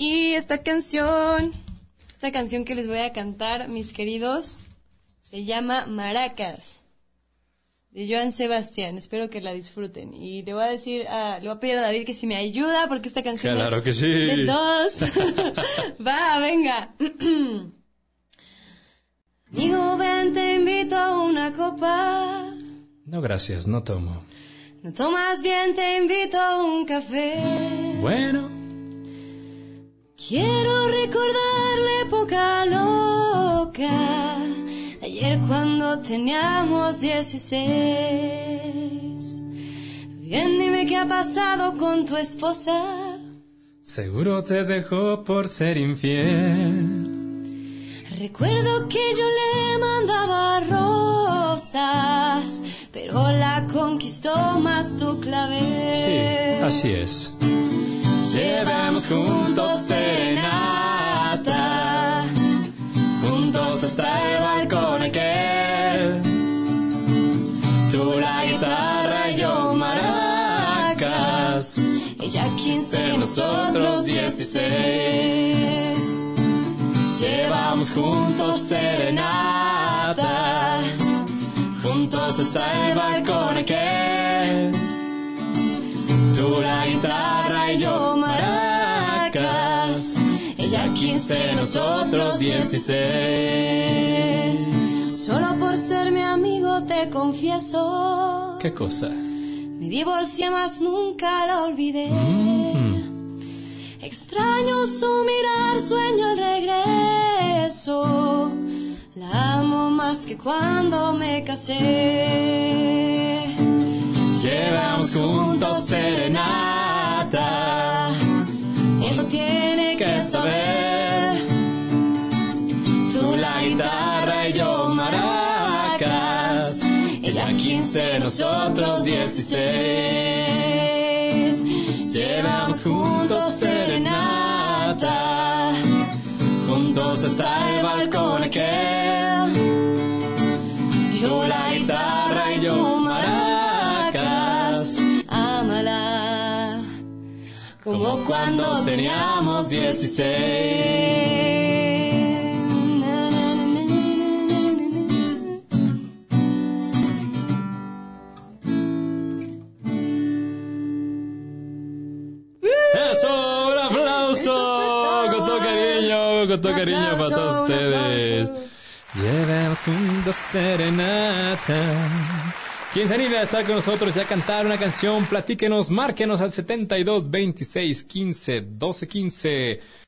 Y esta canción, esta canción que les voy a cantar, mis queridos, se llama Maracas de Joan Sebastián. Espero que la disfruten. Y le voy a decir, a, le voy a pedir a David que si me ayuda porque esta canción Claro es que sí. de dos. Va, venga. Amigo, ven, te invito a una copa. No, gracias, no tomo. No tomas bien, te invito a un café. Bueno, Quiero recordar la época loca. de Ayer cuando teníamos 16. Bien, dime qué ha pasado con tu esposa. seguro te dejó por ser infiel. Recuerdo que yo le mandaba rosas, pero la conquistó más tu clave. Sí, así es. Llevamos juntos serenata, juntos hasta el balcón aquel. Tú la guitarra y yo maracas, Ella 15, nosotros 16. Llevamos juntos serenata, juntos hasta el balcón aquel. Tú la guitarra y yo ella 15, nosotros 16. Solo por ser mi amigo te confieso. ¿Qué cosa? Me divorcié más nunca la olvidé. Mm. Extraño su mirar, sueño el regreso. La amo más que cuando me casé. Llevamos juntos saber. tú la guitarra y yo maracas, ella 15, nosotros 16. Llevamos juntos serenata, juntos hasta el balcón aquel. Yo la guitarra y yo como cuando teníamos 16. Na, na, na, na, na, na, na. ¡Eso! ¡Un aplauso! Con todo cariño, con todo cariño para todos ustedes. Llevamos juntos serenata. Quien se anime a estar con nosotros y a cantar una canción, platíquenos, márquenos al 72 26 15 12 15.